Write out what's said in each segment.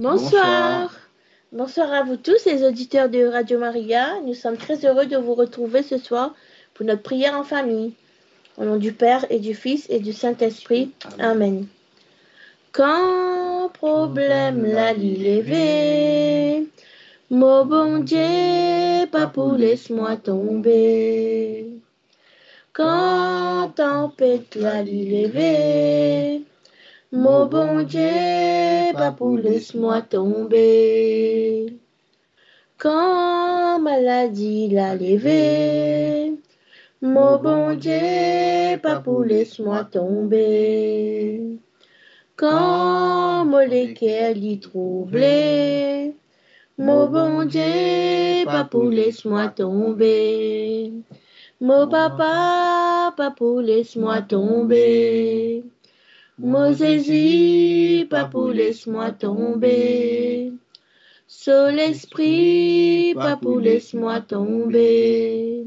Bonsoir. Bonsoir à vous tous, les auditeurs de Radio Maria. Nous sommes très heureux de vous retrouver ce soir pour notre prière en famille. Au nom du Père et du Fils et du Saint-Esprit. Amen. Quand problème la levé, mon bon Dieu, papou, laisse-moi tomber. Quand tempête la levé, mon bon Dieu, papou, laisse-moi tomber. Quand maladie l'a levé, mon bon Dieu, papou, laisse-moi tomber. Quand molécule y troublé, mon bon Dieu, papou, laisse-moi tomber. Mon papa, papou, laisse-moi tomber. Mon Jésus, papou, laisse-moi tomber. Sur l'esprit, papou, laisse-moi tomber.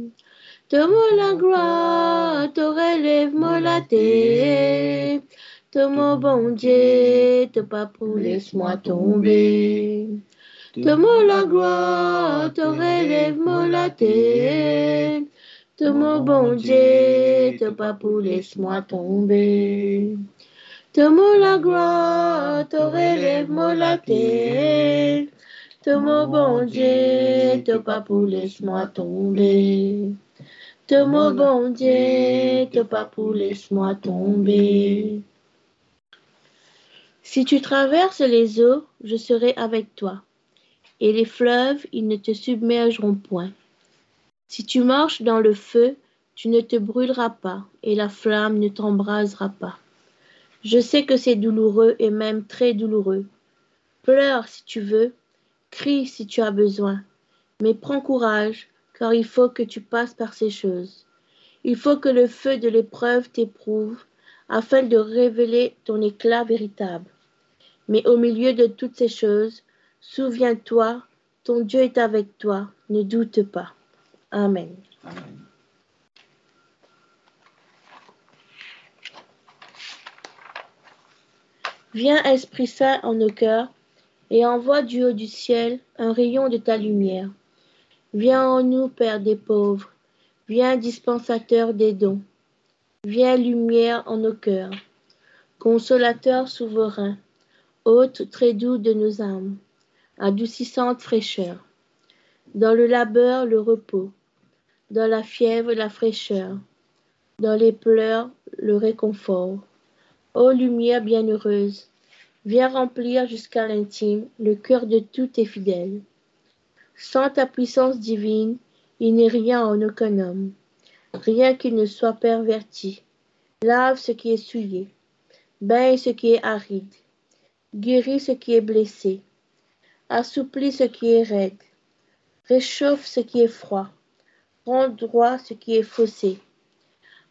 Te la gloire, te relève-moi la tête. Te mon bon Dieu, te papou, laisse-moi tomber. Te la gloire, te relève-moi la tête. Te mon bon Dieu, te papou, laisse-moi tomber. Te la gloire, te relève-moi la tête. Te mon bon Dieu, te papou, laisse-moi tomber. Te mon bon Dieu, te papou, laisse-moi tomber. Si tu traverses les eaux, je serai avec toi. Et les fleuves, ils ne te submergeront point. Si tu marches dans le feu, tu ne te brûleras pas, et la flamme ne t'embrasera pas. Je sais que c'est douloureux et même très douloureux. Pleure si tu veux, crie si tu as besoin, mais prends courage, car il faut que tu passes par ces choses. Il faut que le feu de l'épreuve t'éprouve, afin de révéler ton éclat véritable. Mais au milieu de toutes ces choses, souviens-toi, ton Dieu est avec toi, ne doute pas. Amen. Viens, Esprit Saint, en nos cœurs, et envoie du haut du ciel un rayon de ta lumière. Viens en nous, Père des pauvres, viens, dispensateur des dons, viens, lumière en nos cœurs, consolateur souverain, hôte très doux de nos âmes, adoucissante fraîcheur. Dans le labeur, le repos, dans la fièvre, la fraîcheur, dans les pleurs, le réconfort. Ô lumière bienheureuse, viens remplir jusqu'à l'intime le cœur de tous tes fidèles. Sans ta puissance divine, il n'est rien en aucun homme, rien qui ne soit perverti. Lave ce qui est souillé, baigne ce qui est aride, guéris ce qui est blessé, assouplis ce qui est raide, réchauffe ce qui est froid, rends droit ce qui est faussé.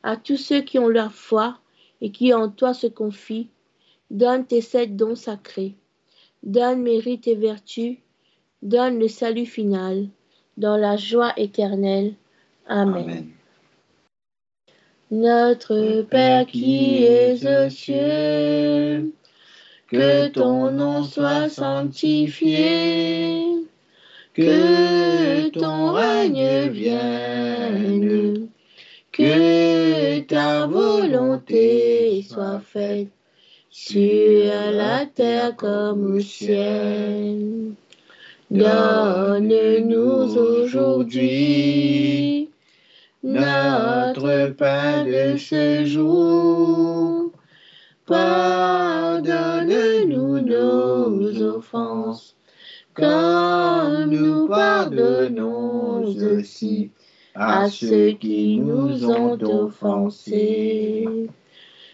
À tous ceux qui ont leur foi, et qui en toi se confie, donne tes sept dons sacrés, donne mérite et vertu, donne le salut final, dans la joie éternelle. Amen. Notre Père qui es aux cieux, que ton nom soit sanctifié, que ton règne vienne que ta volonté soit faite sur la terre comme au ciel. Donne-nous aujourd'hui notre pain de ce jour. Pardonne-nous nos offenses, comme nous pardonnons aussi à ceux qui nous ont offensés.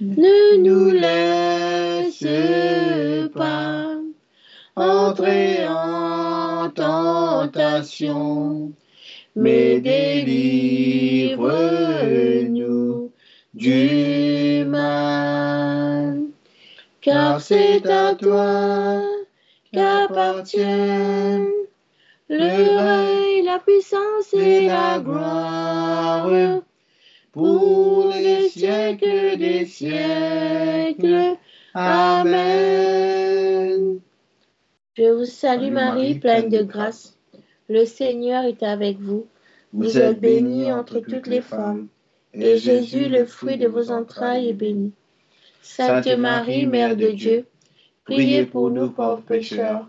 Ne nous laisse pas entrer en tentation, mais délivre-nous du mal. Car c'est à toi qu'appartiennent le règne, la puissance et la gloire pour les siècles des siècles. Amen. Je vous salue Marie, pleine de grâce. Le Seigneur est avec vous. Vous êtes bénie entre toutes les femmes, et Jésus, le fruit de vos entrailles, est béni. Sainte Marie, Mère de Dieu, priez pour nous pauvres pécheurs,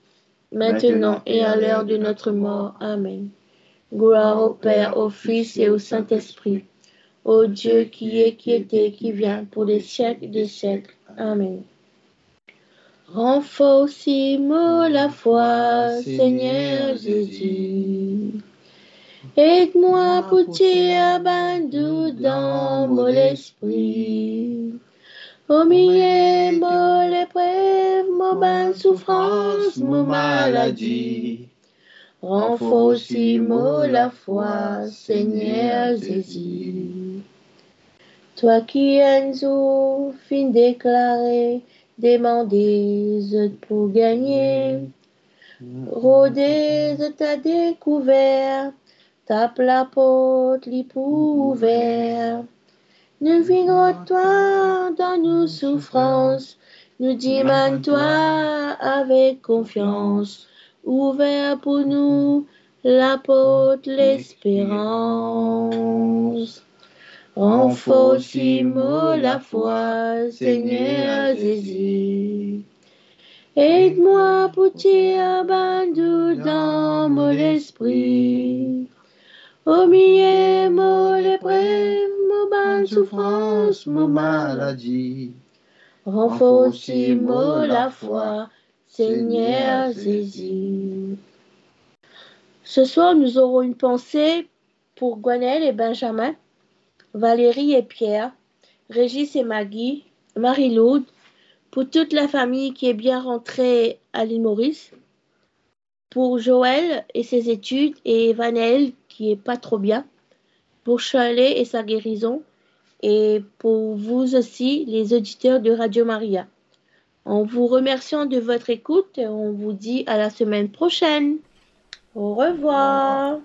maintenant et à l'heure de notre mort. Amen. Gloire au Père, au Fils et au Saint-Esprit, au Dieu qui est, qui était, qui vient, pour les siècles des siècles. Amen. Renforcez-moi la foi, Seigneur Jésus. Aide-moi pour tirer dans mon esprit. Au milieu de l'épreuve, mon bain souffrance, mon maladie. Renforcez-moi la foi, Seigneur Jésus. Toi qui es fin déclaré, demandez pour gagner. Rôdez ta découverte, tape la porte, pour ouvert. Nous vivons toi dans nos souffrances, nous dimons toi avec confiance. Ouvert pour nous la porte, l'espérance. Renforcez-moi la foi, Seigneur Jésus. Aide-moi pour tirer dans mon esprit. Au milieu, mon l'épreuve, mon ban souffrance, mon maladie. Renforcez-moi la foi, Seigneur Jésus. Ce soir, nous aurons une pensée pour Gwenelle et Benjamin Valérie et Pierre, Régis et Maggie, Marie-Laude, pour toute la famille qui est bien rentrée à l'île Maurice, pour Joël et ses études et Vanel qui est pas trop bien, pour Chalet et sa guérison et pour vous aussi les auditeurs de Radio Maria. En vous remerciant de votre écoute, on vous dit à la semaine prochaine. Au revoir.